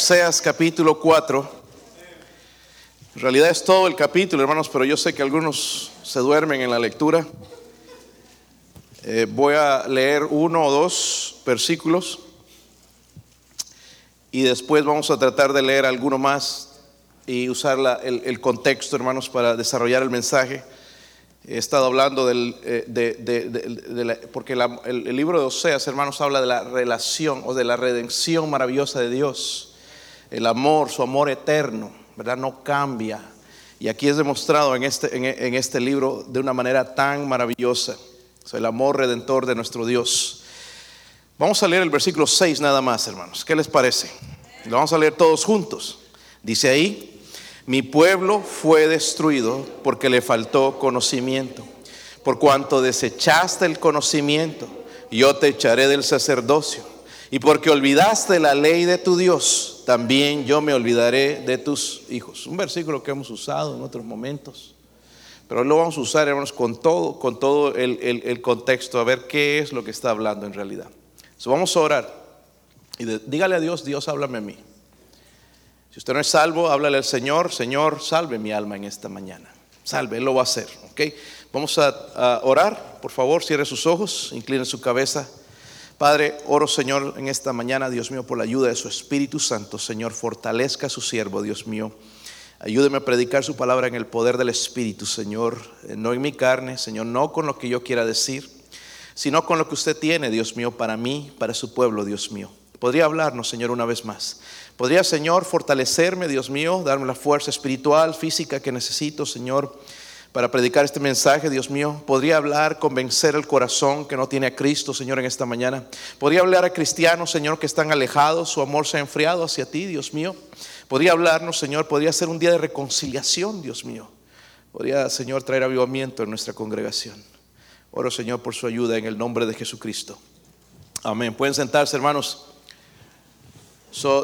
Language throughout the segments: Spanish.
Oseas capítulo 4. En realidad es todo el capítulo, hermanos, pero yo sé que algunos se duermen en la lectura. Eh, voy a leer uno o dos versículos y después vamos a tratar de leer alguno más y usar el, contexto, hermanos, para desarrollar el mensaje. He estado hablando del, eh, de, porque el, libro de Oseas, hermanos, habla de la relación o de la redención maravillosa de Dios. El amor, su amor eterno, ¿verdad? No cambia. Y aquí es demostrado en este, en, este libro de una manera tan maravillosa. el amor redentor de nuestro Dios. Vamos a leer el versículo 6 nada más, hermanos. ¿Qué les parece? Lo vamos a leer todos juntos. Dice ahí, mi pueblo fue destruido porque le faltó conocimiento. Por cuanto desechaste el conocimiento, yo te echaré del sacerdocio. Y porque olvidaste la ley de tu Dios, también yo me olvidaré de tus hijos. Un versículo que hemos usado en otros momentos. Pero lo vamos a usar, hermanos, con todo, con todo el, contexto, a ver qué es lo que está hablando en realidad. vamos a orar. Y dígale a Dios, Dios, háblame a mí. Si usted no es salvo, háblale al Señor, Señor, salve mi alma en esta mañana. Salve, Él lo va a hacer. ¿ok? Vamos a, orar, por favor, cierre sus ojos, incline su cabeza. Padre, oro Señor en esta mañana, Dios mío, por la ayuda de su Espíritu Santo. Señor, fortalezca a su siervo, Dios mío. Ayúdeme a predicar su palabra en el poder del Espíritu, Señor. Eh, no en mi carne, Señor, no con lo que yo quiera decir, sino con lo que usted tiene, Dios mío, para mí, para su pueblo, Dios mío. Podría hablarnos, Señor, una vez más. Podría, Señor, fortalecerme, Dios mío, darme la fuerza espiritual, física que necesito, Señor, para predicar este mensaje, Dios mío. Podría hablar, convencer el corazón que no tiene a Cristo, Señor, en esta mañana. Podría hablar a cristianos, Señor, que están alejados, su amor se ha enfriado hacia ti, Dios mío. Podría hablarnos, Señor, podría ser un día de reconciliación, Dios mío. Podría, Señor, traer avivamiento en nuestra congregación. Oro, Señor, por su ayuda en el nombre de Jesucristo. Amén. Pueden sentarse, hermanos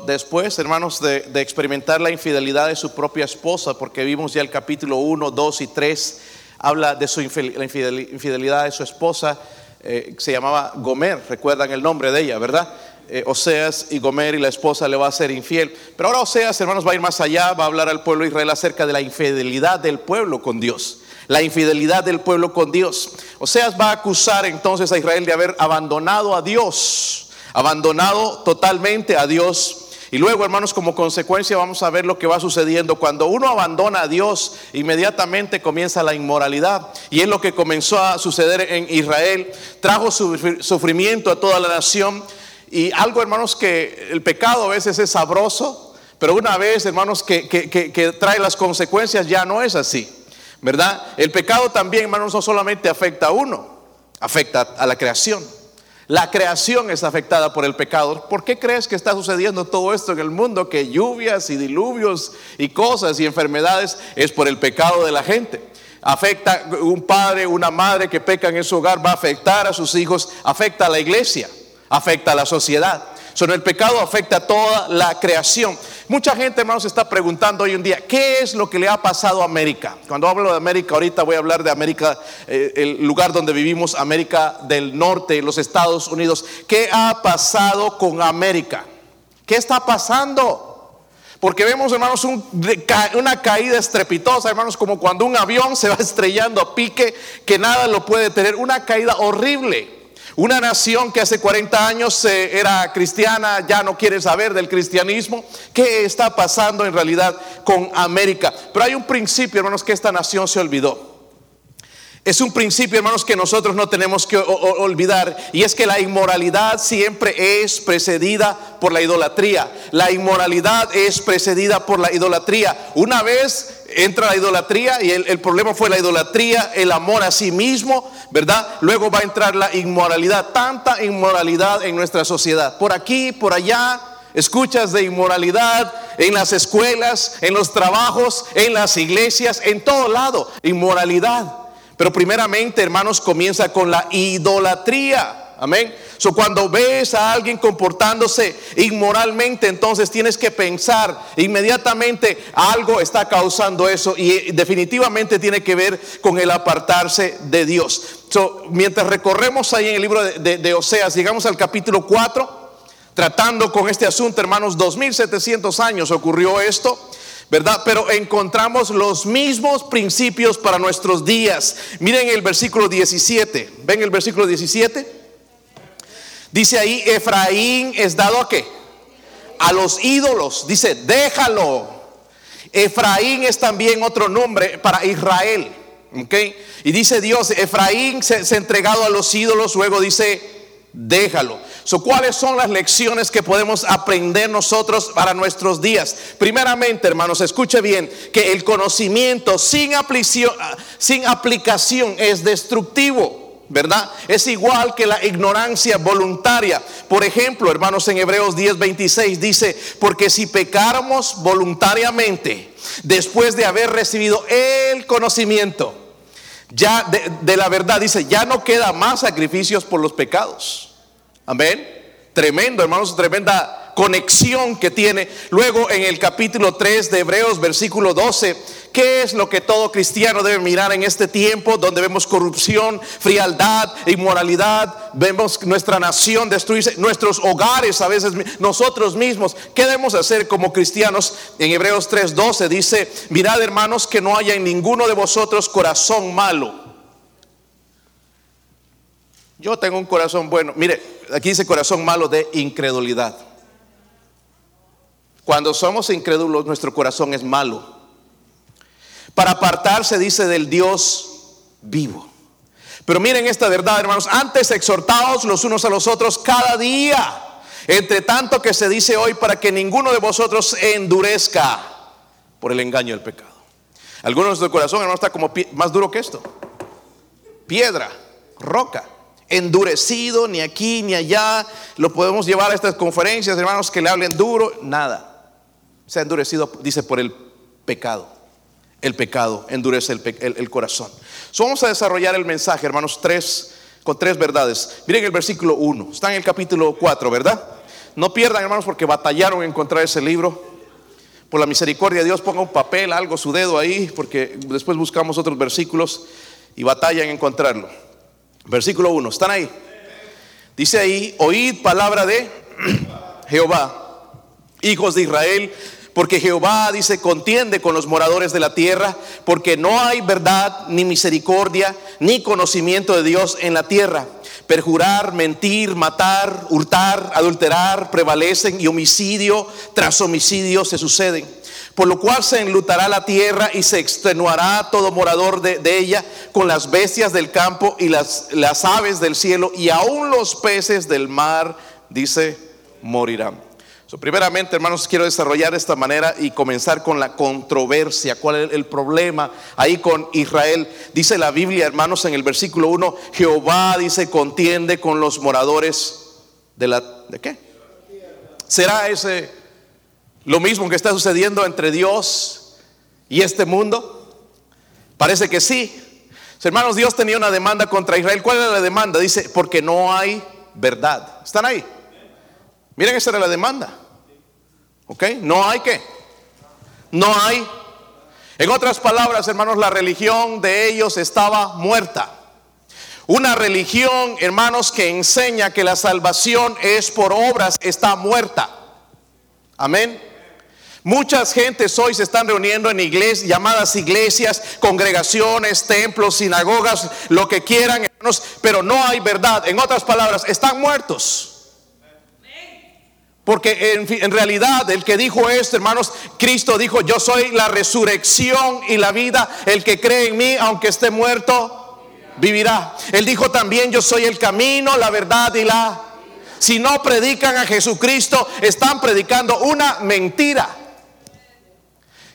después, hermanos, de, experimentar la infidelidad de su propia esposa, porque vimos ya el capítulo 1, 2 y 3, habla de su infidelidad de su esposa, eh, se llamaba Gomer, recuerdan el nombre de ella, ¿verdad? Eh, Oseas y Gomer y la esposa le va a ser infiel. Pero ahora Oseas, hermanos, va a ir más allá, va a hablar al pueblo de Israel acerca de la infidelidad del pueblo con Dios. La infidelidad del pueblo con Dios. Oseas va a acusar entonces a Israel de haber abandonado a Dios abandonado totalmente a Dios. Y luego, hermanos, como consecuencia vamos a ver lo que va sucediendo. Cuando uno abandona a Dios, inmediatamente comienza la inmoralidad. Y es lo que comenzó a suceder en Israel. Trajo sufrimiento a toda la nación. Y algo, hermanos, que el pecado a veces es sabroso, pero una vez, hermanos, que, que trae las consecuencias, ya no es así. ¿Verdad? El pecado también, hermanos, no solamente afecta a uno, afecta a la creación. La creación es afectada por el pecado. ¿Por qué crees que está sucediendo todo esto en el mundo? Que lluvias y diluvios y cosas y enfermedades es por el pecado de la gente. Afecta un padre, una madre que pecan en su hogar, va a afectar a sus hijos, afecta a la iglesia, afecta a la sociedad. Sobre el pecado afecta a toda la creación. Mucha gente, hermanos, está preguntando hoy en día, ¿qué es lo que le ha pasado a América? Cuando hablo de América, ahorita voy a hablar de América, eh, el lugar donde vivimos, América del Norte, los Estados Unidos. ¿Qué ha pasado con América? ¿Qué está pasando? Porque vemos, hermanos, una caída estrepitosa, hermanos, como cuando un avión se va estrellando a pique, que nada lo puede tener, una caída horrible. Una nación que hace 40 años eh, era cristiana ya no quiere saber del cristianismo. ¿Qué está pasando en realidad con América? Pero hay un principio, hermanos, que esta nación se olvidó. Es un principio, hermanos, que nosotros no tenemos que olvidar. Y es que la inmoralidad siempre es precedida por la idolatría. La inmoralidad es precedida por la idolatría. Una vez entra la idolatría y el, problema fue la idolatría, el amor a sí mismo, ¿verdad? Luego va a entrar la inmoralidad. Tanta inmoralidad en nuestra sociedad. Por aquí, por allá. Escuchas de inmoralidad en las escuelas, en los trabajos, en las iglesias, en todo lado. Inmoralidad. Pero primeramente, hermanos, comienza con la idolatría. Amén. So, cuando ves a alguien comportándose inmoralmente, entonces tienes que pensar inmediatamente algo está causando eso y definitivamente tiene que ver con el apartarse de Dios. So, mientras recorremos ahí en el libro de, de Oseas, llegamos al capítulo 4. tratando con este asunto, hermanos, 2700 años ocurrió esto. ¿Verdad? Pero encontramos los mismos principios para nuestros días. Miren el versículo 17. ¿Ven el versículo 17? Dice ahí, Efraín es dado a qué? A los ídolos. Dice, déjalo. Efraín es también otro nombre para Israel. ¿ok? Y dice Dios, Efraín se, se entregado a los ídolos, luego dice, déjalo. So, ¿Cuáles son las lecciones que podemos aprender nosotros para nuestros días? Primeramente, hermanos, escuche bien que el conocimiento sin aplicación, sin aplicación es destructivo. ¿verdad? Es igual que la ignorancia voluntaria. Por ejemplo, hermanos, en Hebreos 10:26 dice, porque si pecáramos voluntariamente, después de haber recibido el conocimiento, ya de, la verdad, dice, ya no queda más sacrificios por los pecados. Amén. Tremendo, hermanos, tremenda conexión que tiene. Luego en el capítulo 3 de Hebreos, versículo 12, ¿qué es lo que todo cristiano debe mirar en este tiempo donde vemos corrupción, frialdad, inmoralidad, vemos nuestra nación destruirse, nuestros hogares a veces, nosotros mismos? ¿Qué debemos hacer como cristianos? En Hebreos 3:12 dice, mirad hermanos que no haya en ninguno de vosotros corazón malo. Yo tengo un corazón bueno. Mire, aquí dice corazón malo de incredulidad. Cuando somos incrédulos, nuestro corazón es malo. Para apartarse, dice, del Dios vivo. Pero miren esta verdad, hermanos. Antes exhortados los unos a los otros cada día. Entre tanto que se dice hoy para que ninguno de vosotros endurezca por el engaño del pecado. Algunos de corazón, hermano, está como más duro que esto. Piedra, roca endurecido, ni aquí ni allá. Lo podemos llevar a estas conferencias, hermanos, que le hablen duro, nada se ha endurecido, dice, por el pecado. El pecado endurece el, corazón. vamos a desarrollar el mensaje, hermanos, tres, con tres verdades. Miren el versículo 1, está en el capítulo 4, ¿verdad? No pierdan, hermanos, porque batallaron en encontrar ese libro. Por la misericordia de Dios, ponga un papel, algo, su dedo ahí, porque después buscamos otros versículos y batallan en encontrarlo. Versículo 1, ¿están ahí? Dice ahí, oíd palabra de Jehová, hijos de Israel, porque Jehová dice, contiende con los moradores de la tierra, porque no hay verdad, ni misericordia, ni conocimiento de Dios en la tierra. Perjurar, mentir, matar, hurtar, adulterar, prevalecen y homicidio tras homicidio se suceden. Por lo cual se enlutará la tierra y se extenuará todo morador de, ella con las bestias del campo y las, las aves del cielo y aún los peces del mar, dice, morirán primeramente, hermanos, quiero desarrollar de esta manera y comenzar con la controversia. ¿Cuál es el problema ahí con Israel? Dice la Biblia, hermanos, en el versículo 1, Jehová dice, contiende con los moradores de la... ¿De qué? ¿Será ese lo mismo que está sucediendo entre Dios y este mundo? Parece que sí. Hermanos, Dios tenía una demanda contra Israel. ¿Cuál era la demanda? Dice, porque no hay verdad. ¿Están ahí? Miren, esa era la demanda. ¿Ok? No hay que. No hay. En otras palabras, hermanos, la religión de ellos estaba muerta. Una religión, hermanos, que enseña que la salvación es por obras, está muerta. Amén. Muchas gentes hoy se están reuniendo en iglesias, llamadas iglesias, congregaciones, templos, sinagogas, lo que quieran, hermanos, pero no hay verdad. En otras palabras, están muertos. Porque en, realidad el que dijo esto, hermanos, Cristo dijo, yo soy la resurrección y la vida. El que cree en mí, aunque esté muerto, vivirá. Él dijo también, yo soy el camino, la verdad y la... Si no predican a Jesucristo, están predicando una mentira.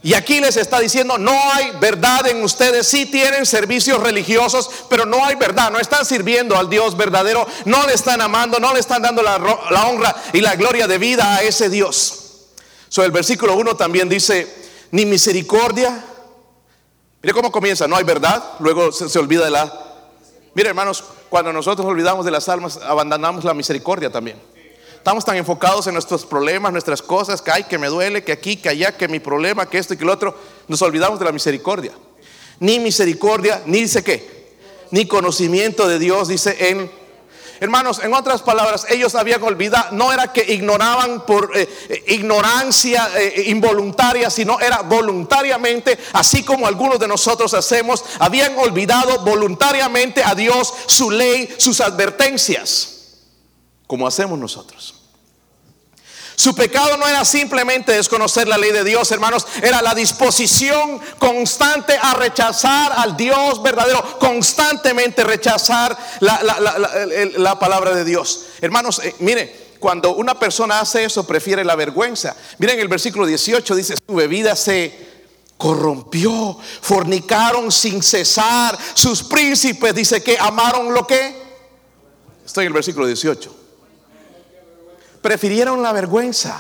Y aquí les está diciendo, no hay verdad en ustedes, sí tienen servicios religiosos, pero no hay verdad, no están sirviendo al Dios verdadero, no le están amando, no le están dando la, honra y la gloria de vida a ese Dios. So, el versículo 1 también dice, ni misericordia. Mire cómo comienza, no hay verdad, luego se, se olvida de la... Mire hermanos, cuando nosotros olvidamos de las almas, abandonamos la misericordia también. Estamos tan enfocados en nuestros problemas, nuestras cosas, que hay que me duele, que aquí, que allá, que mi problema, que esto y que lo otro. Nos olvidamos de la misericordia. Ni misericordia, ni dice qué, ni conocimiento de Dios, dice en, hermanos, en otras palabras, ellos habían olvidado, no era que ignoraban por eh, eh, ignorancia eh, involuntaria, sino era voluntariamente, así como algunos de nosotros hacemos, habían olvidado voluntariamente a Dios, su ley, sus advertencias, como hacemos nosotros. Su pecado no era simplemente desconocer la ley de Dios, hermanos, era la disposición constante a rechazar al Dios verdadero, constantemente rechazar la, palabra de Dios. Hermanos, eh, mire, cuando una persona hace eso, prefiere la vergüenza. Miren el versículo 18, dice, su bebida se corrompió, fornicaron sin cesar, sus príncipes, dice que amaron lo que. Estoy en el versículo 18 prefirieron la vergüenza.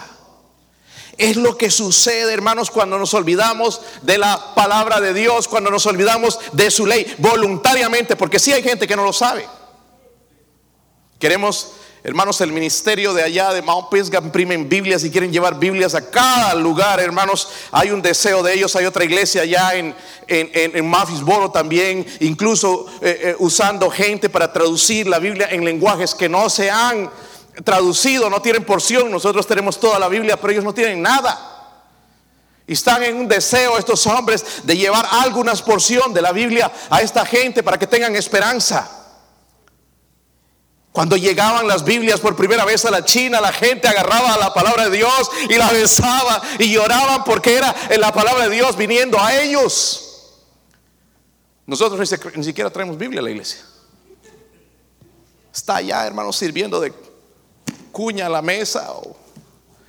Es lo que sucede, hermanos, cuando nos olvidamos de la palabra de Dios, cuando nos olvidamos de su ley voluntariamente, porque si hay gente que no lo sabe. Queremos, hermanos, el ministerio de allá de Mount Pisgah imprimen Biblias y quieren llevar Biblias a cada lugar, hermanos. Hay un deseo de ellos. Hay otra iglesia allá en, en, en, también, incluso eh, eh, usando gente para traducir la Biblia en lenguajes que no se han traducido, no tienen porción. Nosotros tenemos toda la Biblia, pero ellos no tienen nada. Y están en un deseo estos hombres de llevar alguna porción de la Biblia a esta gente para que tengan esperanza. Cuando llegaban las Biblias por primera vez a la China, la gente agarraba la palabra de Dios y la besaba y lloraban porque era la palabra de Dios viniendo a ellos. Nosotros ni siquiera traemos Biblia a la iglesia. Está allá, hermanos, sirviendo de cuña a la mesa o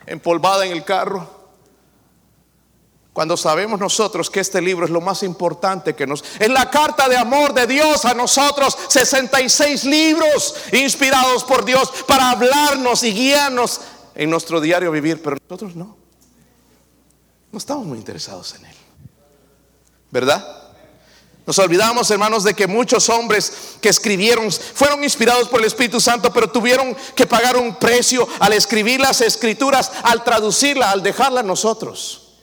empolvada en el carro. Cuando sabemos nosotros que este libro es lo más importante que nos... Es la carta de amor de Dios a nosotros. 66 libros inspirados por Dios para hablarnos y guiarnos en nuestro diario vivir. Pero nosotros no. No estamos muy interesados en él. ¿Verdad? Nos olvidamos, hermanos, de que muchos hombres que escribieron fueron inspirados por el Espíritu Santo, pero tuvieron que pagar un precio al escribir las escrituras, al traducirla, al dejarla a nosotros.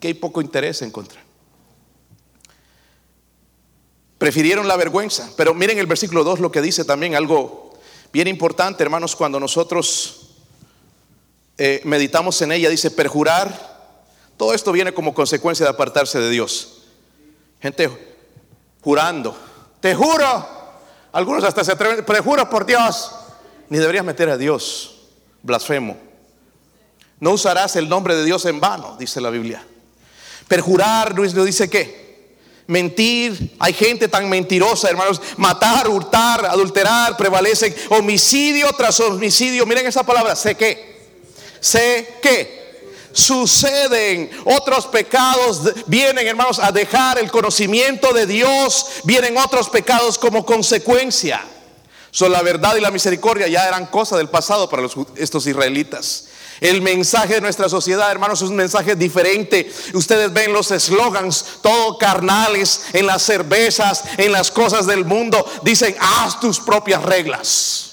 Que hay poco interés en contra. Prefirieron la vergüenza. Pero miren el versículo 2 lo que dice también algo bien importante, hermanos, cuando nosotros eh, meditamos en ella. Dice, perjurar. Todo esto viene como consecuencia de apartarse de Dios. Gente, jurando. Te juro. Algunos hasta se atreven, pero juro por Dios. Ni deberías meter a Dios. Blasfemo. No usarás el nombre de Dios en vano, dice la Biblia. Perjurar, Luis lo dice qué? Mentir, hay gente tan mentirosa, hermanos. Matar, hurtar, adulterar, prevalecen. Homicidio tras homicidio. Miren esa palabra, sé qué. Sé qué suceden, otros pecados vienen, hermanos, a dejar el conocimiento de Dios, vienen otros pecados como consecuencia. Son la verdad y la misericordia ya eran cosas del pasado para estos israelitas. El mensaje de nuestra sociedad, hermanos, es un mensaje diferente. Ustedes ven los eslogans, todo carnales, en las cervezas, en las cosas del mundo. Dicen, haz tus propias reglas.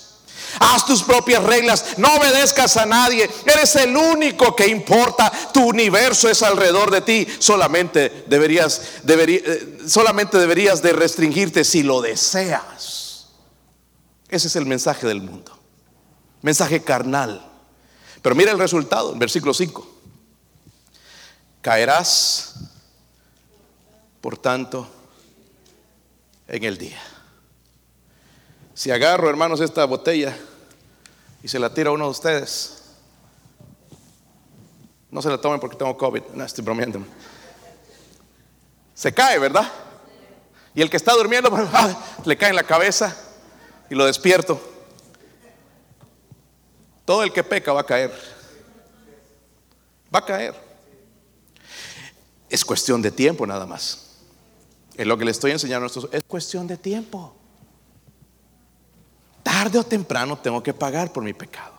Haz tus propias reglas, no obedezcas a nadie. Eres el único que importa. Tu universo es alrededor de ti. Solamente deberías, eh, solamente deberías de restringirte si lo deseas. Ese es el mensaje del mundo. Mensaje carnal. Pero mira el resultado, versículo 5. Caerás, por tanto, en el día. Si agarro, hermanos, esta botella y se la tiro a uno de ustedes, no se la tomen porque tengo COVID, no estoy bromeando. Se cae, ¿verdad? Y el que está durmiendo, ah, le cae en la cabeza y lo despierto. Todo el que peca va a caer. Va a caer. Es cuestión de tiempo nada más. Es lo que le estoy enseñando a estos. Es cuestión de tiempo tarde o temprano tengo que pagar por mi pecado.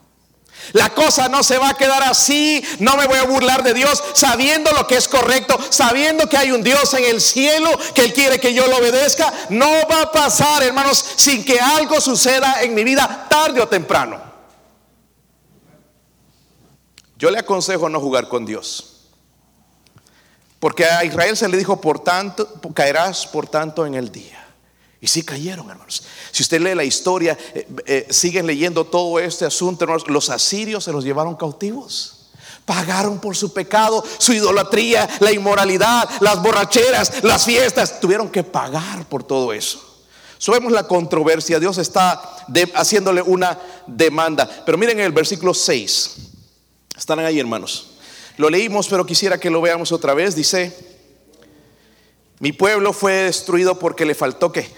La cosa no se va a quedar así. No me voy a burlar de Dios sabiendo lo que es correcto, sabiendo que hay un Dios en el cielo que Él quiere que yo lo obedezca. No va a pasar, hermanos, sin que algo suceda en mi vida tarde o temprano. Yo le aconsejo no jugar con Dios. Porque a Israel se le dijo, por tanto, caerás por tanto en el día. Y sí cayeron, hermanos. Si usted lee la historia, eh, eh, siguen leyendo todo este asunto, hermanos, los asirios se los llevaron cautivos. Pagaron por su pecado, su idolatría, la inmoralidad, las borracheras, las fiestas. Tuvieron que pagar por todo eso. Subemos la controversia. Dios está haciéndole una demanda. Pero miren el versículo 6. Están ahí, hermanos. Lo leímos, pero quisiera que lo veamos otra vez. Dice, mi pueblo fue destruido porque le faltó que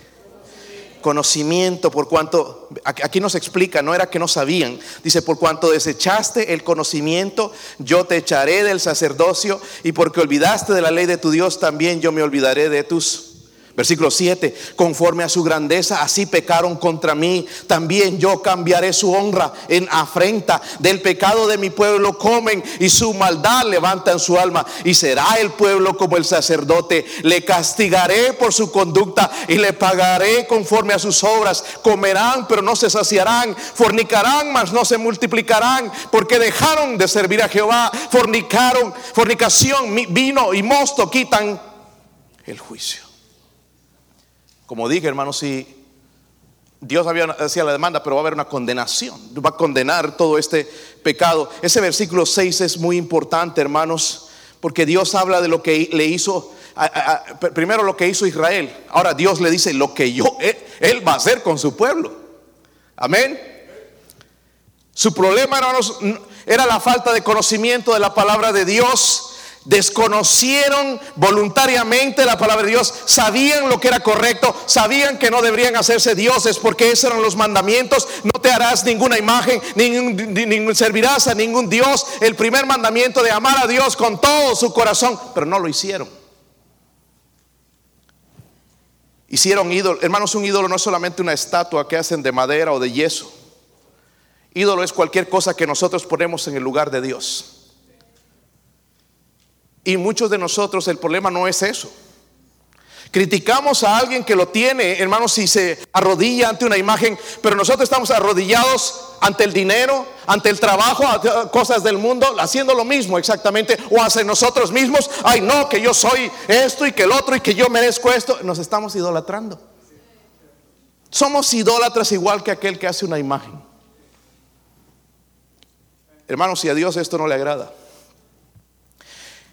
conocimiento, por cuanto, aquí nos explica, no era que no sabían, dice, por cuanto desechaste el conocimiento, yo te echaré del sacerdocio, y porque olvidaste de la ley de tu Dios, también yo me olvidaré de tus Versículo 7, conforme a su grandeza, así pecaron contra mí. También yo cambiaré su honra en afrenta. Del pecado de mi pueblo comen y su maldad levantan su alma. Y será el pueblo como el sacerdote. Le castigaré por su conducta y le pagaré conforme a sus obras. Comerán, pero no se saciarán. Fornicarán, mas no se multiplicarán. Porque dejaron de servir a Jehová. Fornicaron, fornicación, vino y mosto quitan el juicio. Como dije, hermano, si Dios había hacía la demanda, pero va a haber una condenación, va a condenar todo este pecado. Ese versículo 6 es muy importante, hermanos, porque Dios habla de lo que le hizo, primero lo que hizo Israel. Ahora Dios le dice lo que yo, él, va a hacer con su pueblo. Amén. Su problema, hermanos, era la falta de conocimiento de la palabra de Dios desconocieron voluntariamente la palabra de Dios, sabían lo que era correcto, sabían que no deberían hacerse dioses porque esos eran los mandamientos, no te harás ninguna imagen, ni, servirás a ningún Dios, el primer mandamiento de amar a Dios con todo su corazón, pero no lo hicieron. Hicieron ídolo, hermanos, un ídolo no es solamente una estatua que hacen de madera o de yeso. Ídolo es cualquier cosa que nosotros ponemos en el lugar de Dios. Y muchos de nosotros el problema no es eso. Criticamos a alguien que lo tiene, hermanos, si se arrodilla ante una imagen, pero nosotros estamos arrodillados ante el dinero, ante el trabajo, cosas del mundo, haciendo lo mismo exactamente, o hacia nosotros mismos, ay no, que yo soy esto y que el otro y que yo merezco esto, nos estamos idolatrando. Somos idólatras igual que aquel que hace una imagen. Hermanos, si a Dios esto no le agrada,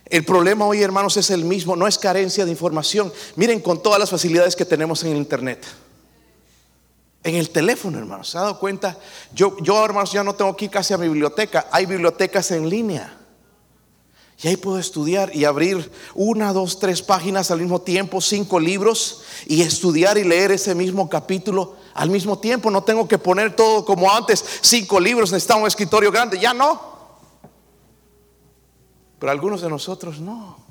el problema hoy, hermanos, es el mismo, no es carencia de información. Miren con todas las facilidades que tenemos en el Internet. En el teléfono, hermanos, ¿se ha dado cuenta? Yo, yo, hermanos, ya no tengo aquí casi a mi biblioteca. Hay bibliotecas en línea. Y ahí puedo estudiar y abrir una, dos, tres páginas al mismo tiempo, cinco libros, y estudiar y leer ese mismo capítulo al mismo tiempo. No tengo que poner todo como antes, cinco libros, necesitamos un escritorio grande. Ya no. Pero algunos de nosotros no.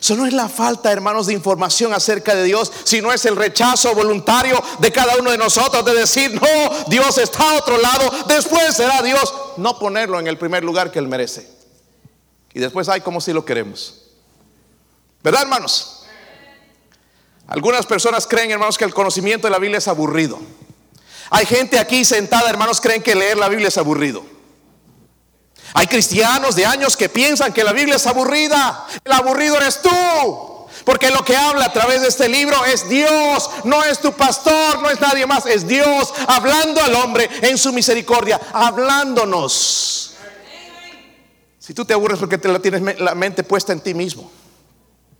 Eso no es la falta, hermanos, de información acerca de Dios, sino es el rechazo voluntario de cada uno de nosotros de decir, no, Dios está a otro lado, después será Dios. No ponerlo en el primer lugar que Él merece. Y después hay como si lo queremos. ¿Verdad, hermanos? Algunas personas creen, hermanos, que el conocimiento de la Biblia es aburrido. Hay gente aquí sentada, hermanos, creen que leer la Biblia es aburrido. Hay cristianos de años que piensan que la Biblia es aburrida. El aburrido eres tú. Porque lo que habla a través de este libro es Dios, no es tu pastor, no es nadie más, es Dios hablando al hombre en su misericordia, hablándonos. Si tú te aburres porque te la tienes la mente puesta en ti mismo,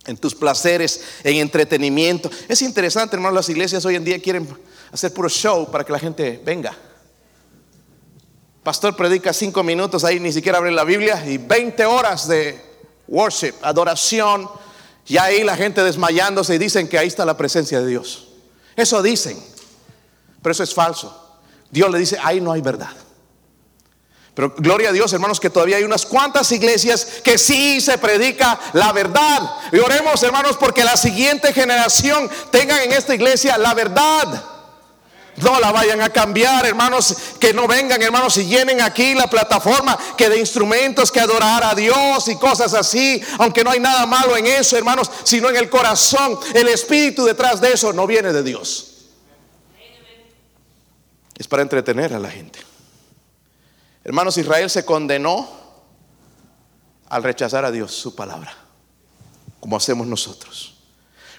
en tus placeres, en entretenimiento. Es interesante, hermano, las iglesias hoy en día quieren hacer puro show para que la gente venga. Pastor predica cinco minutos ahí, ni siquiera abre la Biblia, y 20 horas de worship, adoración, y ahí la gente desmayándose y dicen que ahí está la presencia de Dios. Eso dicen, pero eso es falso. Dios le dice, ahí no hay verdad. Pero gloria a Dios, hermanos, que todavía hay unas cuantas iglesias que sí se predica la verdad. Y oremos, hermanos, porque la siguiente generación tenga en esta iglesia la verdad. No la vayan a cambiar, hermanos, que no vengan, hermanos, y llenen aquí la plataforma que de instrumentos que adorar a Dios y cosas así, aunque no hay nada malo en eso, hermanos, sino en el corazón, el espíritu detrás de eso no viene de Dios. Es para entretener a la gente. Hermanos, Israel se condenó al rechazar a Dios, su palabra, como hacemos nosotros.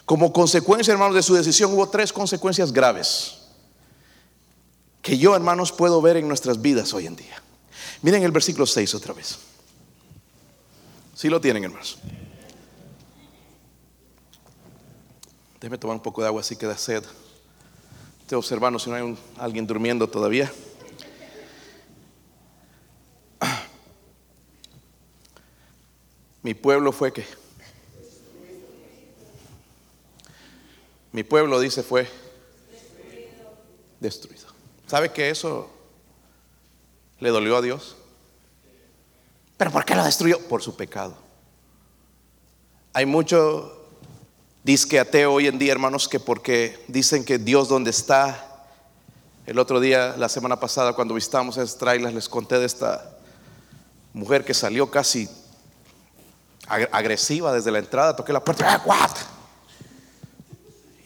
Como consecuencia, hermanos, de su decisión hubo tres consecuencias graves que yo, hermanos, puedo ver en nuestras vidas hoy en día. Miren el versículo 6 otra vez. Si lo tienen, hermanos. Déjeme tomar un poco de agua así que da sed. Estoy observando si no hay alguien durmiendo todavía. Mi pueblo fue que. Mi pueblo, dice, fue destruido. ¿Sabe que eso le dolió a Dios? ¿Pero por qué lo destruyó? Por su pecado. Hay mucho disque ateo hoy en día, hermanos, que porque dicen que Dios donde está. El otro día, la semana pasada, cuando visitamos esas trailers, les conté de esta mujer que salió casi agresiva desde la entrada, toqué la puerta, ¡Ah,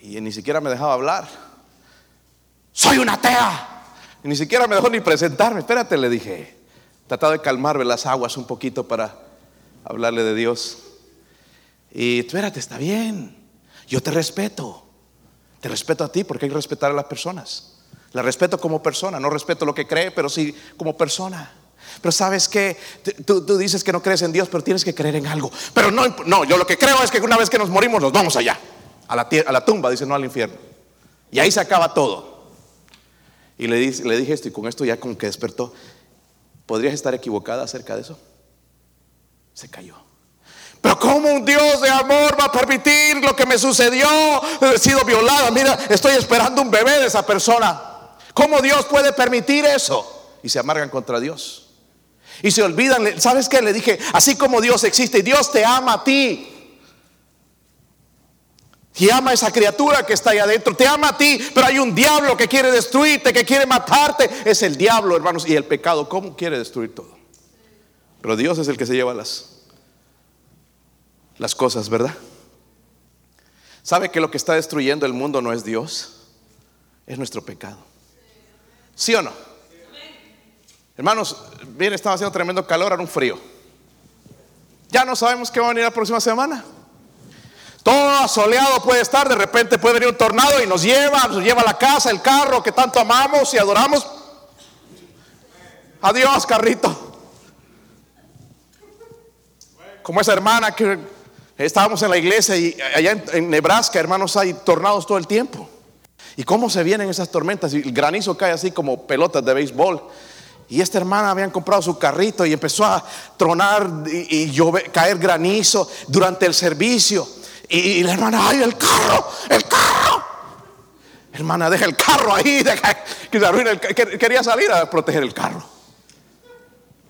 y ni siquiera me dejaba hablar. Soy una atea. Ni siquiera me dejó ni presentarme. Espérate, le dije. Trataba de calmarme las aguas un poquito para hablarle de Dios. Y espérate, está bien. Yo te respeto. Te respeto a ti porque hay que respetar a las personas. La respeto como persona. No respeto lo que cree, pero sí como persona. Pero sabes que tú, dices que no crees en Dios, pero tienes que creer en algo. Pero no, no, yo lo que creo es que una vez que nos morimos nos vamos allá, a la, a la tumba, dice no al infierno. Y ahí se acaba todo. Y le, dije esto y con esto ya como que despertó. ¿Podrías estar equivocada acerca de eso? Se cayó. Pero ¿cómo un Dios de amor va a permitir lo que me sucedió? He sido violada. Mira, estoy esperando un bebé de esa persona. ¿Cómo Dios puede permitir eso? Y se amargan contra Dios. Y se olvidan, ¿sabes qué? Le dije, así como Dios existe y Dios te ama a ti. Y ama a esa criatura que está ahí adentro, te ama a ti, pero hay un diablo que quiere destruirte, que quiere matarte. Es el diablo, hermanos, y el pecado, ¿cómo quiere destruir todo? Pero Dios es el que se lleva las, las cosas, ¿verdad? ¿Sabe que lo que está destruyendo el mundo no es Dios? Es nuestro pecado. ¿Sí o no? Hermanos, bien, estaba haciendo tremendo calor, era un frío. Ya no sabemos qué va a venir la próxima semana. Todo soleado puede estar, de repente puede venir un tornado y nos lleva, nos lleva a la casa, el carro que tanto amamos y adoramos. Adiós, carrito. Como esa hermana que estábamos en la iglesia y allá en, Nebraska, hermanos, hay tornados todo el tiempo. ¿Y cómo se vienen esas tormentas? Y el granizo cae así como pelotas de béisbol. Y esta hermana habían comprado su carrito y empezó a tronar y, llover, caer granizo durante el servicio. Y, la hermana, ay, el carro, el carro. Hermana, deja el carro ahí, que Quería salir a proteger el carro.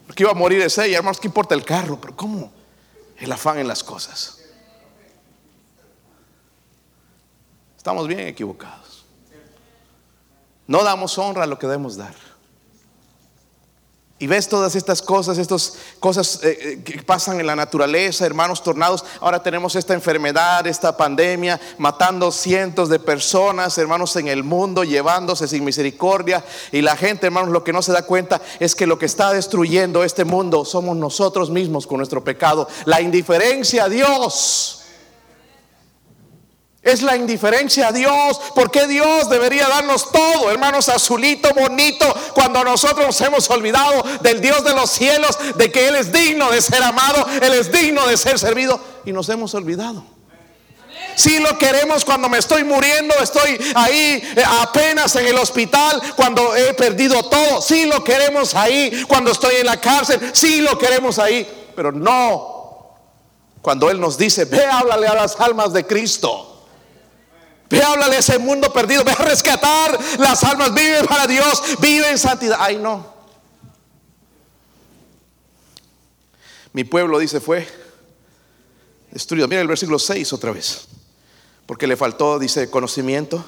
Porque iba a morir ese, y hermanos, ¿qué importa el carro? Pero ¿cómo? El afán en las cosas. Estamos bien equivocados. No damos honra a lo que debemos dar. Y ves todas estas cosas, estas cosas eh, eh, que pasan en la naturaleza, hermanos tornados. Ahora tenemos esta enfermedad, esta pandemia, matando cientos de personas, hermanos, en el mundo, llevándose sin misericordia. Y la gente, hermanos, lo que no se da cuenta es que lo que está destruyendo este mundo somos nosotros mismos con nuestro pecado. La indiferencia a Dios. Es la indiferencia a Dios. ¿Por qué Dios debería darnos todo, hermanos, azulito, bonito, cuando nosotros nos hemos olvidado del Dios de los cielos, de que Él es digno de ser amado, Él es digno de ser servido, y nos hemos olvidado? Si lo queremos cuando me estoy muriendo, estoy ahí eh, apenas en el hospital, cuando he perdido todo. Si lo queremos ahí, cuando estoy en la cárcel. Si lo queremos ahí, pero no. Cuando Él nos dice, ve, háblale a las almas de Cristo. Ve, háblale a ese mundo perdido. Ve a rescatar las almas. Vive para Dios. Vive en santidad. Ay, no. Mi pueblo, dice, fue destruido. Mira el versículo 6 otra vez. Porque le faltó, dice, conocimiento.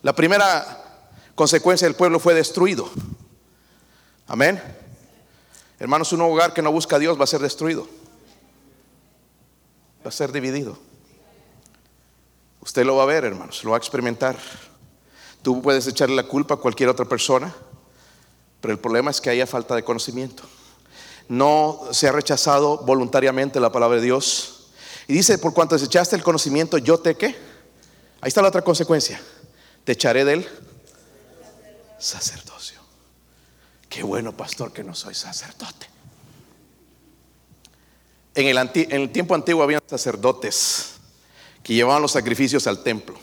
La primera consecuencia del pueblo fue destruido. Amén. Hermanos, un hogar que no busca a Dios va a ser destruido. Va a ser dividido. Usted lo va a ver, hermanos, lo va a experimentar. Tú puedes echarle la culpa a cualquier otra persona, pero el problema es que haya falta de conocimiento. No se ha rechazado voluntariamente la palabra de Dios. Y dice, por cuanto desechaste el conocimiento, yo te qué? Ahí está la otra consecuencia. Te echaré del sacerdocio. Qué bueno, pastor, que no soy sacerdote. En el, en el tiempo antiguo había sacerdotes que llevaban los sacrificios al templo.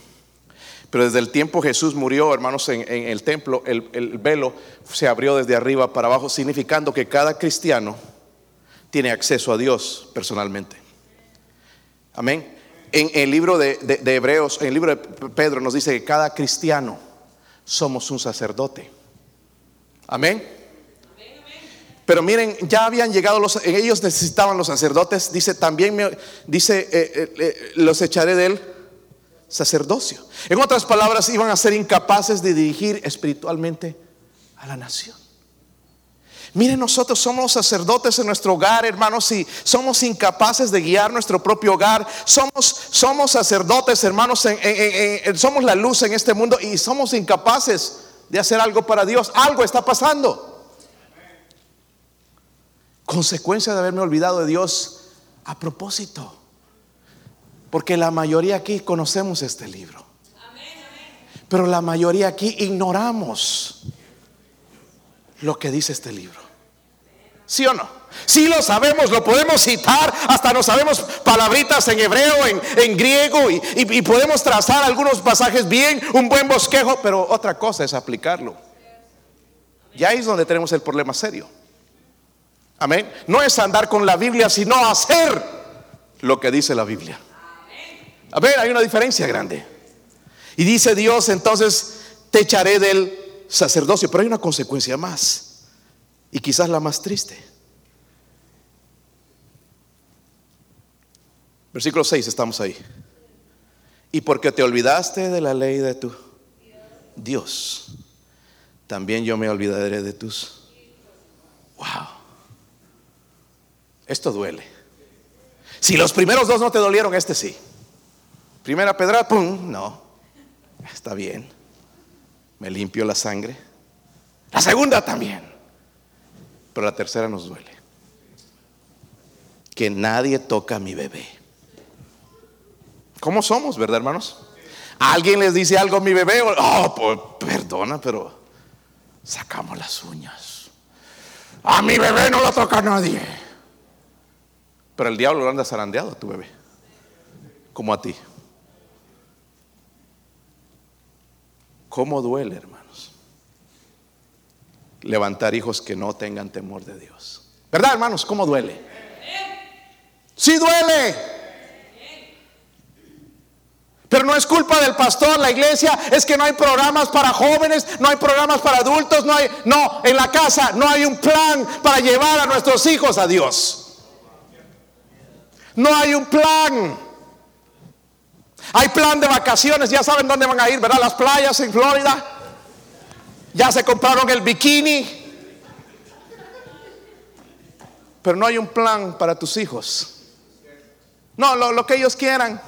Pero desde el tiempo Jesús murió, hermanos, en, el templo, el, el, velo se abrió desde arriba para abajo, significando que cada cristiano tiene acceso a Dios personalmente. Amén. En el libro de, Hebreos, en el libro de Pedro nos dice que cada cristiano somos un sacerdote. Amén. Pero miren, ya habían llegado los, ellos necesitaban los sacerdotes. Dice también, me, dice, eh, eh, eh, los echaré del sacerdocio. En otras palabras, iban a ser incapaces de dirigir espiritualmente a la nación. Miren, nosotros somos sacerdotes en nuestro hogar, hermanos, y somos incapaces de guiar nuestro propio hogar. Somos, somos sacerdotes, hermanos, somos la luz en este mundo y somos incapaces de hacer algo para Dios. Algo está pasando. Consecuencia de haberme olvidado de Dios a propósito. Porque la mayoría aquí conocemos este libro. Pero la mayoría aquí ignoramos lo que dice este libro. ¿Sí o no? Si lo sabemos, lo podemos citar, hasta no sabemos palabritas en hebreo, en, griego, y, podemos trazar algunos pasajes bien, un buen bosquejo, pero otra cosa es aplicarlo. Ya ahí es donde tenemos el problema serio. Amén. No es andar con la Biblia, sino hacer lo que dice la Biblia. A ver, hay una diferencia grande. Y dice Dios, entonces te echaré del sacerdocio, pero hay una consecuencia más y quizás la más triste. Versículo 6, estamos ahí. Y porque te olvidaste de la ley de tu Dios, también yo me olvidaré de tus. Wow. Esto duele. Si los primeros dos no te dolieron, este sí. Primera pedra, pum, no. Está bien. Me limpio la sangre. La segunda también pero la tercera nos duele. Que nadie toca a mi bebé. ¿Cómo somos, verdad, hermanos? Alguien les dice algo a mi bebé, oh, pues, perdona, pero sacamos las uñas. A mi bebé no lo toca nadie. Pero el diablo lo anda zarandeado a tu bebé, como a ti. ¿Cómo duele, hermano? levantar hijos que no tengan temor de Dios. ¿Verdad, hermanos? ¿Cómo duele? Sí duele. Pero no es culpa del pastor, la iglesia, es que no hay programas para jóvenes, no hay programas para adultos, no hay, no, en la casa no hay un plan para llevar a nuestros hijos a Dios. No hay un plan. Hay plan de vacaciones, ya saben dónde van a ir, ¿verdad? Las playas en Florida. Ya se compraron el bikini. Pero no hay un plan para tus hijos. No, lo, que ellos quieran.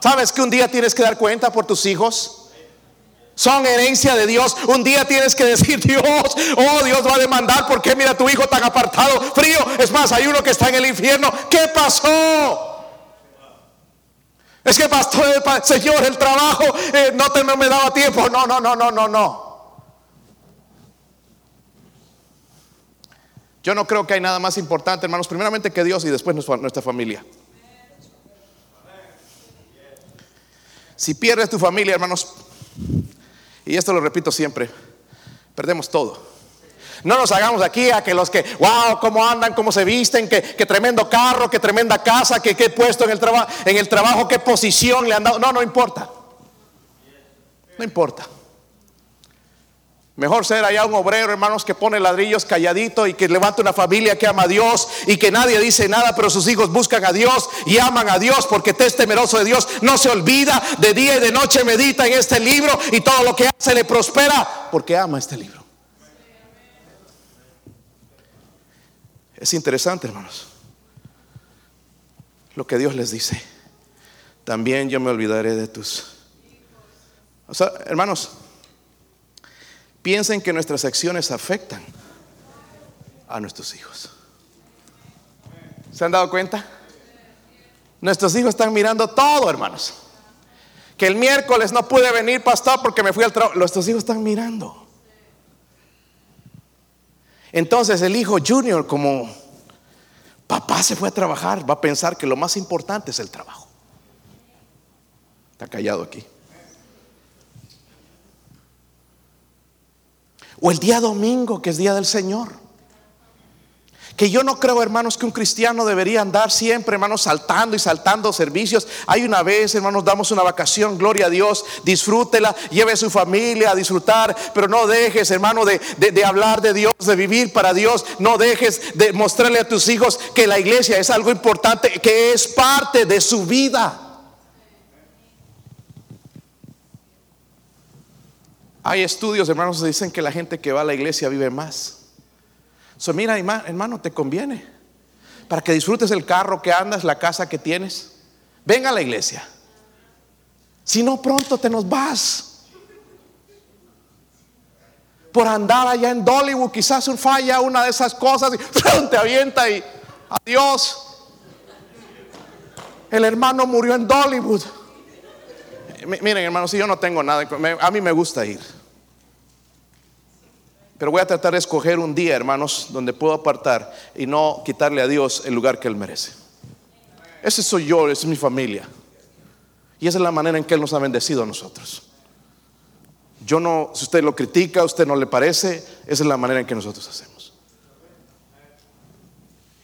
¿Sabes que un día tienes que dar cuenta por tus hijos? Son herencia de Dios. Un día tienes que decir, Dios, oh Dios va a demandar porque mira tu hijo tan apartado, frío. Es más, hay uno que está en el infierno. ¿Qué pasó? Es que pastor, Señor, el trabajo eh, no, te, me daba tiempo. No, no, no, no, no, no. Yo no creo que hay nada más importante, hermanos, primeramente que Dios y después nuestra familia. Si pierdes tu familia, hermanos, y esto lo repito siempre, perdemos todo. No nos hagamos aquí a que los que, wow, cómo andan, cómo se visten, que, tremendo carro, que tremenda casa, que qué puesto en el, trabajo en el trabajo, qué posición le han dado. No, no importa. No importa. Mejor ser allá un obrero, hermanos, que pone ladrillos calladito y que levanta una familia que ama a Dios y que nadie dice nada, pero sus hijos buscan a Dios y aman a Dios porque te es temeroso de Dios. No se olvida, de día y de noche medita en este libro y todo lo que hace le prospera porque ama este libro. Es interesante, hermanos, lo que Dios les dice. También yo me olvidaré de tus... O sea, hermanos, piensen que nuestras acciones afectan a nuestros hijos. ¿Se han dado cuenta? Nuestros hijos están mirando todo, hermanos. Que el miércoles no pude venir, pastor, porque me fui al trabajo. Nuestros hijos están mirando. Entonces el hijo junior, como papá se fue a trabajar, va a pensar que lo más importante es el trabajo. Está callado aquí. O el día domingo, que es día del Señor. Que yo no creo, hermanos, que un cristiano debería andar siempre, hermanos, saltando y saltando servicios. Hay una vez, hermanos, damos una vacación, gloria a Dios, disfrútela, lleve a su familia a disfrutar, pero no dejes, hermano, de, de hablar de Dios, de vivir para Dios. No dejes de mostrarle a tus hijos que la iglesia es algo importante, que es parte de su vida. Hay estudios, hermanos, que dicen que la gente que va a la iglesia vive más. So, mira, hermano, te conviene. Para que disfrutes el carro que andas, la casa que tienes. Venga a la iglesia. Si no, pronto te nos vas. Por andar allá en Dollywood, quizás un falla una de esas cosas y te avienta y adiós. El hermano murió en Dollywood. Miren, hermanos, si yo no tengo nada, a mí me gusta ir. Pero voy a tratar de escoger un día, hermanos, donde puedo apartar y no quitarle a Dios el lugar que Él merece. Ese soy yo, esa es mi familia. Y esa es la manera en que Él nos ha bendecido a nosotros. Yo no, si usted lo critica, usted no le parece, esa es la manera en que nosotros hacemos.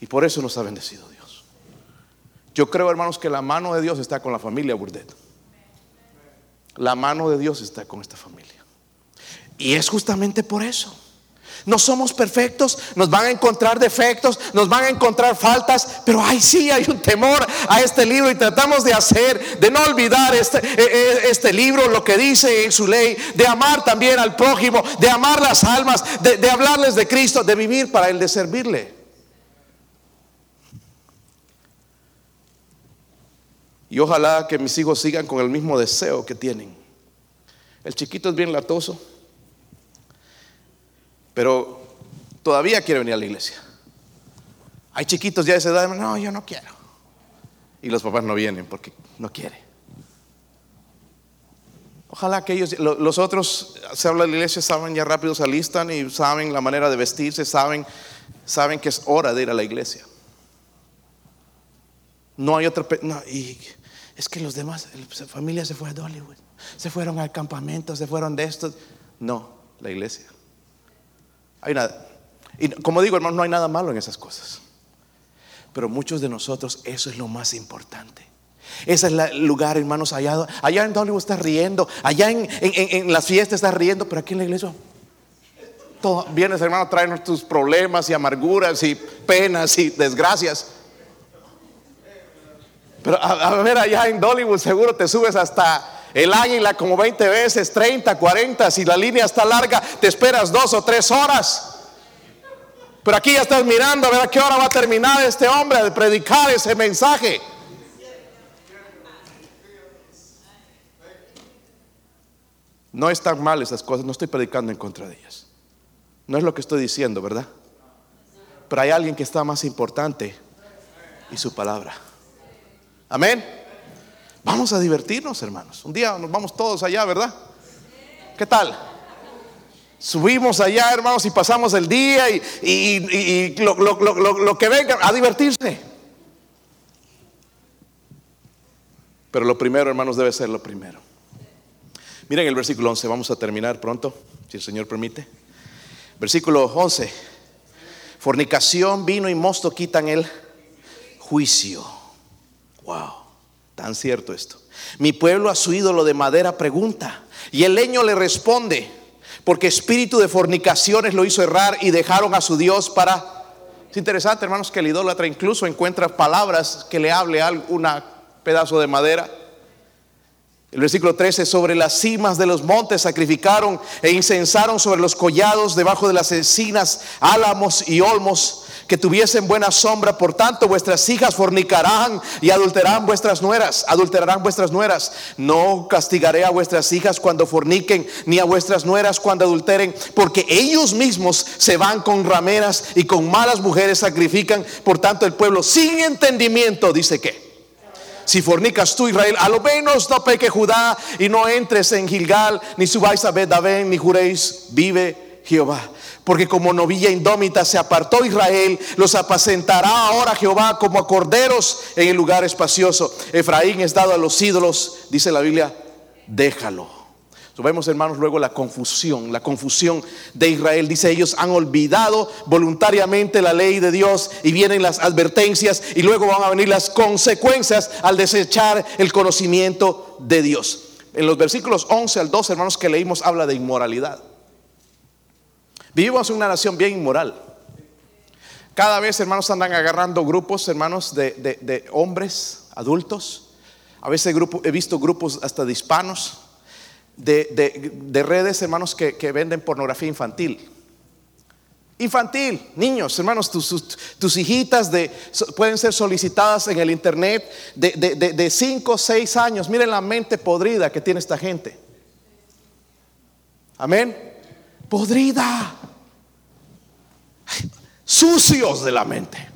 Y por eso nos ha bendecido Dios. Yo creo, hermanos, que la mano de Dios está con la familia Burdet. La mano de Dios está con esta familia. Y es justamente por eso. No somos perfectos, nos van a encontrar defectos, nos van a encontrar faltas, pero ahí sí hay un temor a este libro y tratamos de hacer, de no olvidar este, e, e, este libro, lo que dice en su ley, de amar también al prójimo, de amar las almas, de hablarles de Cristo, de vivir para Él, de servirle. Y ojalá que mis hijos sigan con el mismo deseo que tienen. El chiquito es bien latoso pero todavía quiere venir a la iglesia. Hay chiquitos ya de esa edad, no, yo no quiero. Y los papás no vienen porque no quiere. Ojalá que ellos, los otros, se habla de la iglesia, saben ya rápido, se alistan y saben la manera de vestirse, saben, saben que es hora de ir a la iglesia. No hay otra, y es que los demás, la familia se fue a Hollywood, se fueron al campamento, se fueron de estos. No, la iglesia. Hay nada. Y como digo, hermanos, no hay nada malo en esas cosas. Pero muchos de nosotros, eso es lo más importante. Ese es el lugar, hermanos, allá, allá en Hollywood estás riendo, allá en, las fiestas estás riendo, pero aquí en la iglesia vienes, hermano, traen tus problemas y amarguras y penas y desgracias. Pero a, ver, allá en Dollywood seguro te subes hasta el águila como 20 veces, 30, 40, si la línea está larga, te esperas dos o tres horas. Pero aquí ya estás mirando a ver qué hora va a terminar este hombre de predicar ese mensaje. No están mal esas cosas, no estoy predicando en contra de ellas. No es lo que estoy diciendo, ¿verdad? Pero hay alguien que está más importante y su palabra. Amén. Vamos a divertirnos, hermanos. Un día nos vamos todos allá, ¿verdad? ¿Qué tal? Subimos allá, hermanos, y pasamos el día y, lo, que venga, a divertirse. Pero lo primero, hermanos, debe ser lo primero. Miren el versículo 11, vamos a terminar pronto, si el Señor permite. Versículo 11. Fornicación, vino y mosto quitan el juicio. Wow. Tan cierto esto. Mi pueblo a su ídolo de madera pregunta. Y el leño le responde, porque espíritu de fornicaciones lo hizo errar y dejaron a su Dios para... Es interesante, hermanos, que el idólatra incluso encuentra palabras que le hable a un pedazo de madera. El versículo 13, sobre las cimas de los montes sacrificaron e incensaron sobre los collados debajo de las encinas, álamos y olmos que tuviesen buena sombra. Por tanto, vuestras hijas fornicarán y adulterarán vuestras nueras, adulterarán vuestras nueras. No castigaré a vuestras hijas cuando forniquen, ni a vuestras nueras cuando adulteren, porque ellos mismos se van con rameras y con malas mujeres sacrifican. Por tanto, el pueblo sin entendimiento dice que si fornicas tú Israel, a lo menos no peque Judá y no entres en Gilgal, ni subáis a Bedavén, ni juréis, vive Jehová. Porque como novilla indómita se apartó Israel, los apacentará ahora Jehová como a corderos en el lugar espacioso. Efraín es dado a los ídolos, dice la Biblia, déjalo. Vemos, hermanos, luego la confusión, la confusión de Israel. Dice, ellos han olvidado voluntariamente la ley de Dios y vienen las advertencias y luego van a venir las consecuencias al desechar el conocimiento de Dios. En los versículos 11 al 12, hermanos, que leímos, habla de inmoralidad. Vivimos en una nación bien inmoral. Cada vez, hermanos, andan agarrando grupos, hermanos, de, hombres adultos. A veces he visto grupos hasta de hispanos de, redes, hermanos, que, venden pornografía infantil. Infantil, niños, hermanos, tus, hijitas de, pueden ser solicitadas en el internet de 5 o 6 años. Miren la mente podrida que tiene esta gente. Amén. Podrida. Sucios de la mente.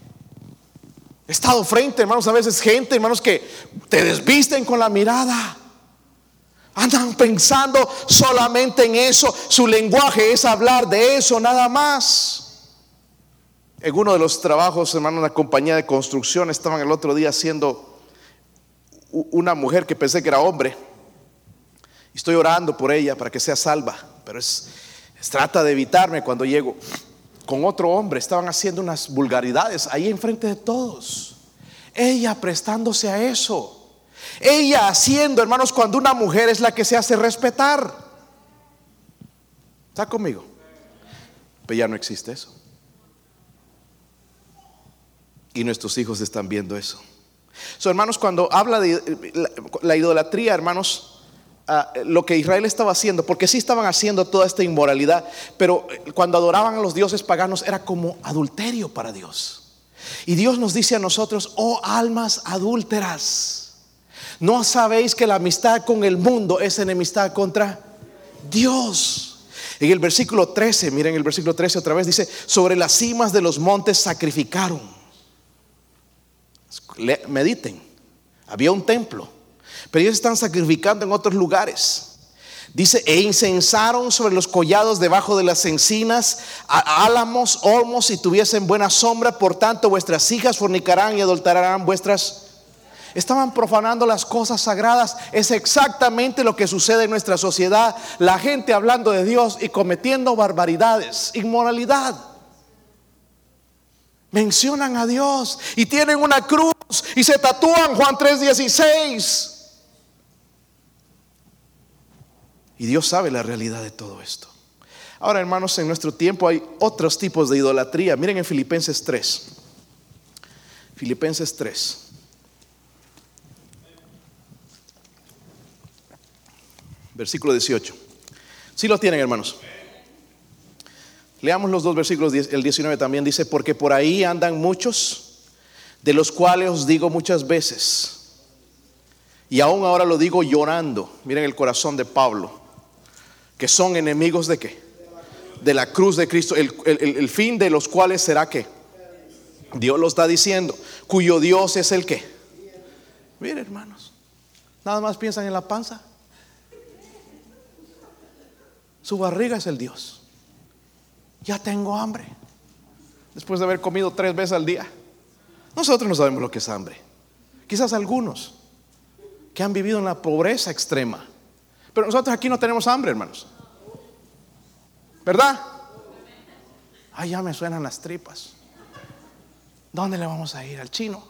He estado frente, hermanos, a veces gente, hermanos, que te desvisten con la mirada. Andan pensando solamente en eso. Su lenguaje es hablar de eso nada más. En uno de los trabajos, hermano, en la compañía de construcción, estaban el otro día haciendo una mujer que pensé que era hombre. Estoy orando por ella para que sea salva, pero es, trata de evitarme cuando llego con otro hombre. Estaban haciendo unas vulgaridades ahí enfrente de todos. Ella prestándose a eso. Ella haciendo, hermanos, cuando una mujer es la que se hace respetar. ¿Está conmigo? Pero ya no existe eso. Y nuestros hijos están viendo eso. So, hermanos, cuando habla de la, idolatría, hermanos, ah, lo que Israel estaba haciendo, porque sí estaban haciendo toda esta inmoralidad, pero cuando adoraban a los dioses paganos era como adulterio para Dios. Y Dios nos dice a nosotros, oh almas adúlteras. ¿No sabéis que la amistad con el mundo es enemistad contra Dios? En el versículo 13, miren el versículo 13 otra vez, dice, sobre las cimas de los montes sacrificaron. Mediten, había un templo, pero ellos están sacrificando en otros lugares. Dice, e incensaron sobre los collados debajo de las encinas, álamos, olmos, y tuviesen buena sombra, por tanto vuestras hijas fornicarán y adulterarán vuestras estaban profanando las cosas sagradas. Es exactamente lo que sucede en nuestra sociedad. La gente hablando de Dios y cometiendo barbaridades, inmoralidad. Mencionan a Dios y tienen una cruz y se tatúan Juan 3:16. Y Dios sabe la realidad de todo esto. Ahora, hermanos, en nuestro tiempo hay otros tipos de idolatría. Miren en Filipenses 3. Filipenses 3. versículo 18. Si lo tienen, hermanos. Leamos los dos versículos, el 19 también dice, porque por ahí andan muchos, de los cuales os digo muchas veces, y aún ahora lo digo llorando, miren el corazón de Pablo, que son enemigos de qué? De la cruz de Cristo, el, el fin de los cuales será que Dios lo está diciendo, cuyo Dios es el que. Miren, hermanos, nada más piensan en la panza. Su barriga es el Dios. Ya tengo hambre. Después de haber comido tres veces al día. Nosotros no sabemos lo que es hambre. Quizás algunos que han vivido en la pobreza extrema. Pero nosotros aquí no tenemos hambre, hermanos. ¿Verdad? Ay, ya me suenan las tripas. ¿Dónde le vamos a ir? Al chino.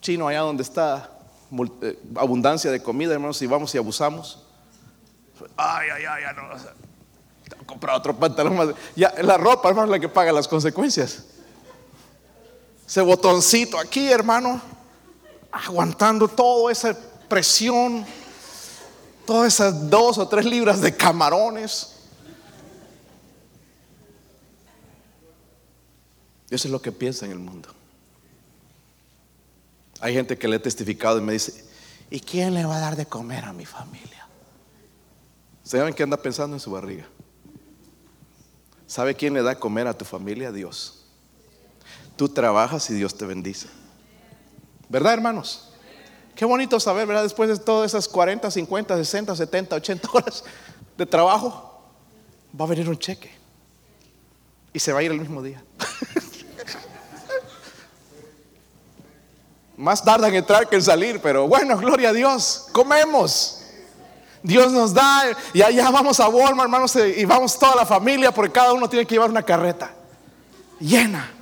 Chino, allá donde está eh, abundancia de comida, hermanos, si vamos y abusamos. Ay, ay, ay, ya no. Comprar otro pantalón más. Ya, la ropa, hermano, es la que paga las consecuencias. Ese botoncito aquí, hermano, aguantando toda esa presión, todas esas dos o tres libras de camarones. Eso es lo que piensa en el mundo. Hay gente que le he testificado y me dice, ¿y quién le va a dar de comer a mi familia? ¿Saben qué anda pensando en su barriga? ¿Sabe quién le da a comer a tu familia? Dios. Tú trabajas y Dios te bendice. ¿Verdad, hermanos? Qué bonito saber, ¿verdad? Después de todas esas 40, 50, 60, 70, 80 horas de trabajo, va a venir un cheque. Y se va a ir el mismo día. Más tarda en entrar que en salir, pero bueno, gloria a Dios, comemos. Dios nos da y allá vamos a Walmart, hermanos, y vamos toda la familia porque cada uno tiene que llevar una carreta llena.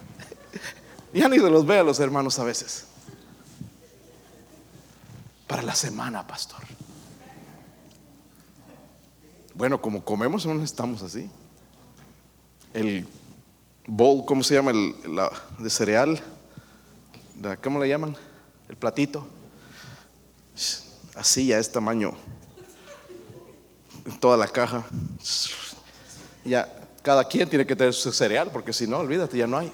Ya ni se los ve a los hermanos a veces. Para la semana, pastor. Bueno, como comemos, no estamos así. El bowl, ¿cómo se llama? El, de cereal. ¿Cómo le llaman? El platito. Así ya es tamaño. En toda la caja. Ya, cada quien tiene que tener su cereal, porque si no, olvídate, ya no hay.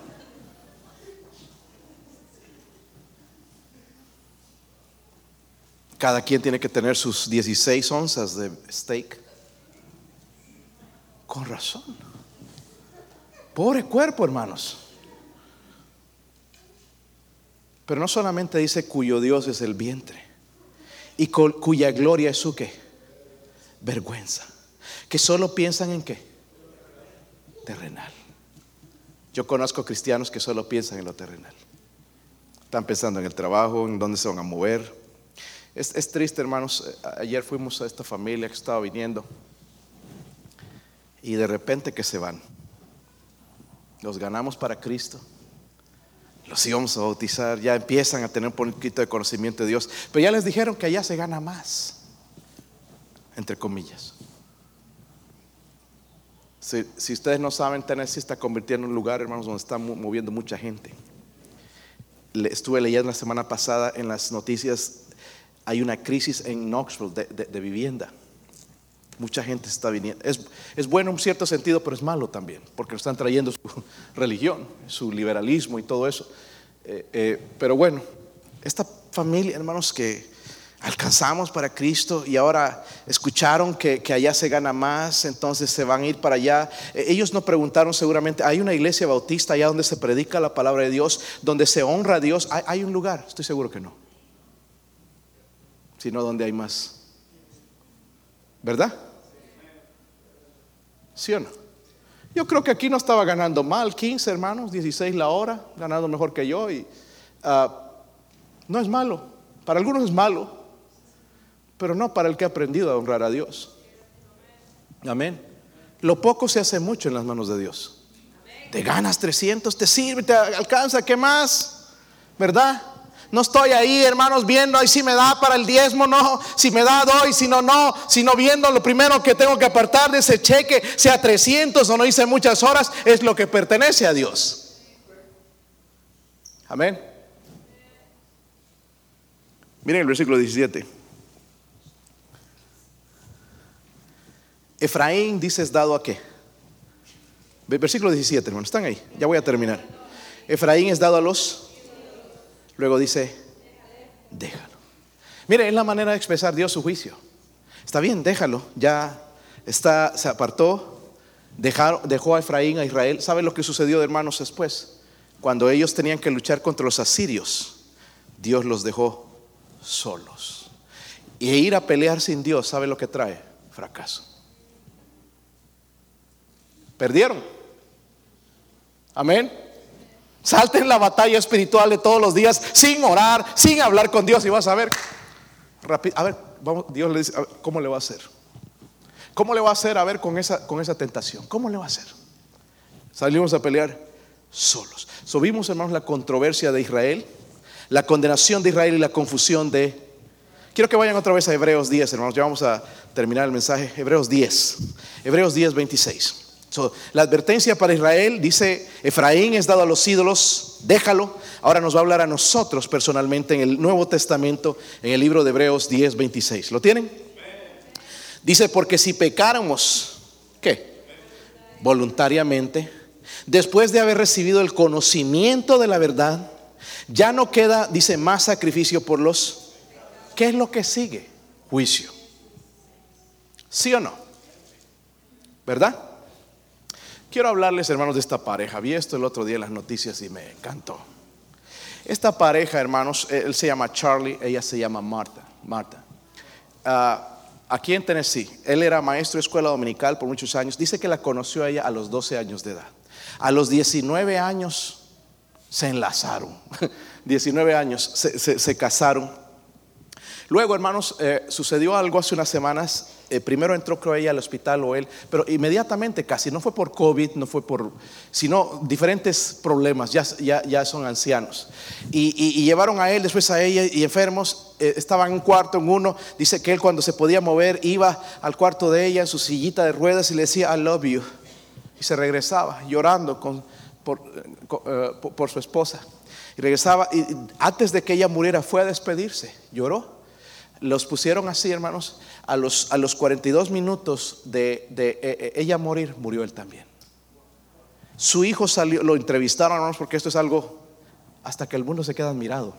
Cada quien tiene que tener sus 16 onzas de steak. Con razón. Pobre cuerpo, hermanos. Pero no solamente dice cuyo Dios es el vientre y cuya gloria es su qué? Vergüenza. Que solo piensan en qué? Terrenal. Yo conozco cristianos que solo piensan en lo terrenal. Están pensando en el trabajo, en dónde se van a mover, es, triste, hermanos. Eh, ayer fuimos a esta familia que estaba viniendo y de repente que se van. Los ganamos para Cristo. Los íbamos a bautizar, ya empiezan a tener un poquito de conocimiento de Dios. Pero ya les dijeron que allá se gana más, entre comillas. Si, ustedes no saben, Tennessee está convirtiendo en un lugar, hermanos, donde está moviendo mucha gente. estuve leyendo la semana pasada en las noticias hay una crisis en Knoxville de, vivienda. Mucha gente está viniendo. Es, bueno en cierto sentido, pero es malo también, porque están trayendo su religión, su liberalismo y todo eso. Eh, eh, pero bueno, esta familia, hermanos, que alcanzamos para Cristo y ahora escucharon que, allá se gana más, entonces se van a ir para allá. Eh, ellos no preguntaron seguramente, hay una iglesia bautista allá donde se predica la palabra de Dios, donde se honra a Dios. hay un lugar, estoy seguro que no sino donde hay más. ¿Verdad? ¿Sí o no? Yo creo que aquí no estaba ganando mal, 15 hermanos, 16 la hora, ganando mejor que yo y ah, no es malo. Para algunos es malo, pero no para el que ha aprendido a honrar a Dios. Amén. Lo poco se hace mucho en las manos de Dios. Te ganas 300, te sirve, te alcanza, ¿qué más? ¿Verdad? No estoy ahí, hermanos, viendo ahí si me da para el diezmo, no. Si me da, doy, si no, no. Sino viendo lo primero que tengo que apartar de ese cheque, sea 300 o no hice muchas horas, es lo que pertenece a Dios. Amén. Miren el versículo 17. Efraín dice es dado a qué? Versículo 17, hermanos, están ahí. Ya voy a terminar. Efraín es dado a los Luego dice, déjalo. Mire, es la manera de expresar Dios su juicio. Está bien, déjalo. Ya está, se apartó, dejó a Efraín, a Israel. ¿Sabe lo que sucedió, hermanos, después? Cuando ellos tenían que luchar contra los asirios, Dios los dejó solos. Y ir a pelear sin Dios, ¿sabe lo que trae? Fracaso. Perdieron. Amén. Salte en la batalla espiritual de todos los días sin orar, sin hablar con Dios y vas a ver. a ver, vamos, Dios le dice, ¿cómo le va a hacer? ¿Cómo le va a hacer a ver con esa, con esa tentación? ¿Cómo le va a hacer? Salimos a pelear solos. Subimos, hermanos, la controversia de Israel, la condenación de Israel y la confusión de... Quiero que vayan otra vez a Hebreos 10, hermanos. Ya vamos a terminar el mensaje. Hebreos 10. Hebreos 10, 26 la advertencia para Israel dice, Efraín es dado a los ídolos, déjalo. Ahora nos va a hablar a nosotros personalmente en el Nuevo Testamento, en el libro de Hebreos 10, 26. ¿Lo tienen? Dice, porque si pecáramos, ¿qué? Voluntariamente, después de haber recibido el conocimiento de la verdad, ya no queda, dice, más sacrificio por los... ¿Qué es lo que sigue? Juicio. ¿Sí o no? ¿Verdad? Quiero hablarles, hermanos, de esta pareja. Vi esto el otro día en las noticias y me encantó. Esta pareja, hermanos, él se llama Charlie, ella se llama Marta. Marta. Ah, aquí en Tennessee, él era maestro de escuela dominical por muchos años. Dice que la conoció a ella a los 12 años de edad. A los 19 años se enlazaron. 19 años se, casaron. Luego, hermanos, eh, sucedió algo hace unas semanas eh, primero entró creo ella al hospital o él, pero inmediatamente casi, no fue por COVID, no fue por, sino diferentes problemas, ya, ya, son ancianos. Y, llevaron a él, después a ella y enfermos, eh, estaban en un cuarto, en uno, dice que él cuando se podía mover iba al cuarto de ella en su sillita de ruedas y le decía, I love you. Y se regresaba llorando por, eh, por su esposa. Y regresaba, y antes de que ella muriera fue a despedirse, lloró. Los pusieron así, hermanos, a los, a los 42 minutos de, eh, eh, ella morir, murió él también. Su hijo salió, lo entrevistaron, porque esto es algo hasta que el mundo se queda admirado.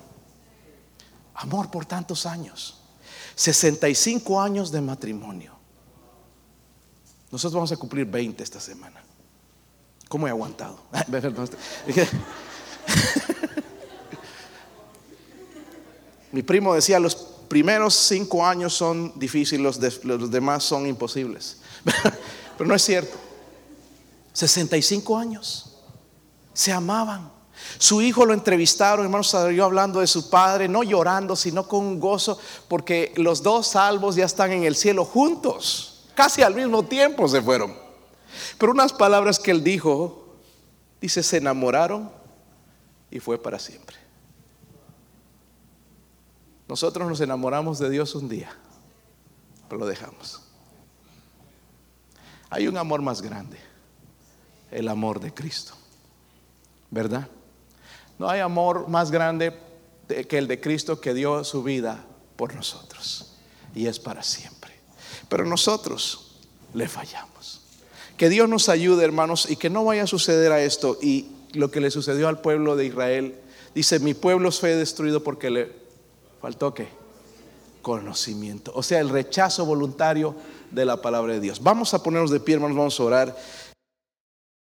Amor por tantos años. 65 años de matrimonio. Nosotros vamos a cumplir 20 esta semana. ¿Cómo he aguantado? Mi primo decía, los primeros cinco años son difíciles, los, demás son imposibles. Pero no es cierto. 65 años. Se amaban. Su hijo lo entrevistaron, hermanos, salió hablando de su padre, no llorando, sino con gozo, porque los dos salvos ya están en el cielo juntos. Casi al mismo tiempo se fueron. Pero unas palabras que él dijo, dice, se enamoraron y fue para siempre. Nosotros nos enamoramos de Dios un día, pero lo dejamos. Hay un amor más grande, el amor de Cristo, ¿verdad? No hay amor más grande que el de Cristo que dio su vida por nosotros y es para siempre. Pero nosotros le fallamos. Que Dios nos ayude, hermanos, y que no vaya a suceder a esto y lo que le sucedió al pueblo de Israel. Dice, mi pueblo fue destruido porque le Faltó qué? Conocimiento. O sea, el rechazo voluntario de la palabra de Dios. Vamos a ponernos de pie, hermanos, vamos a orar.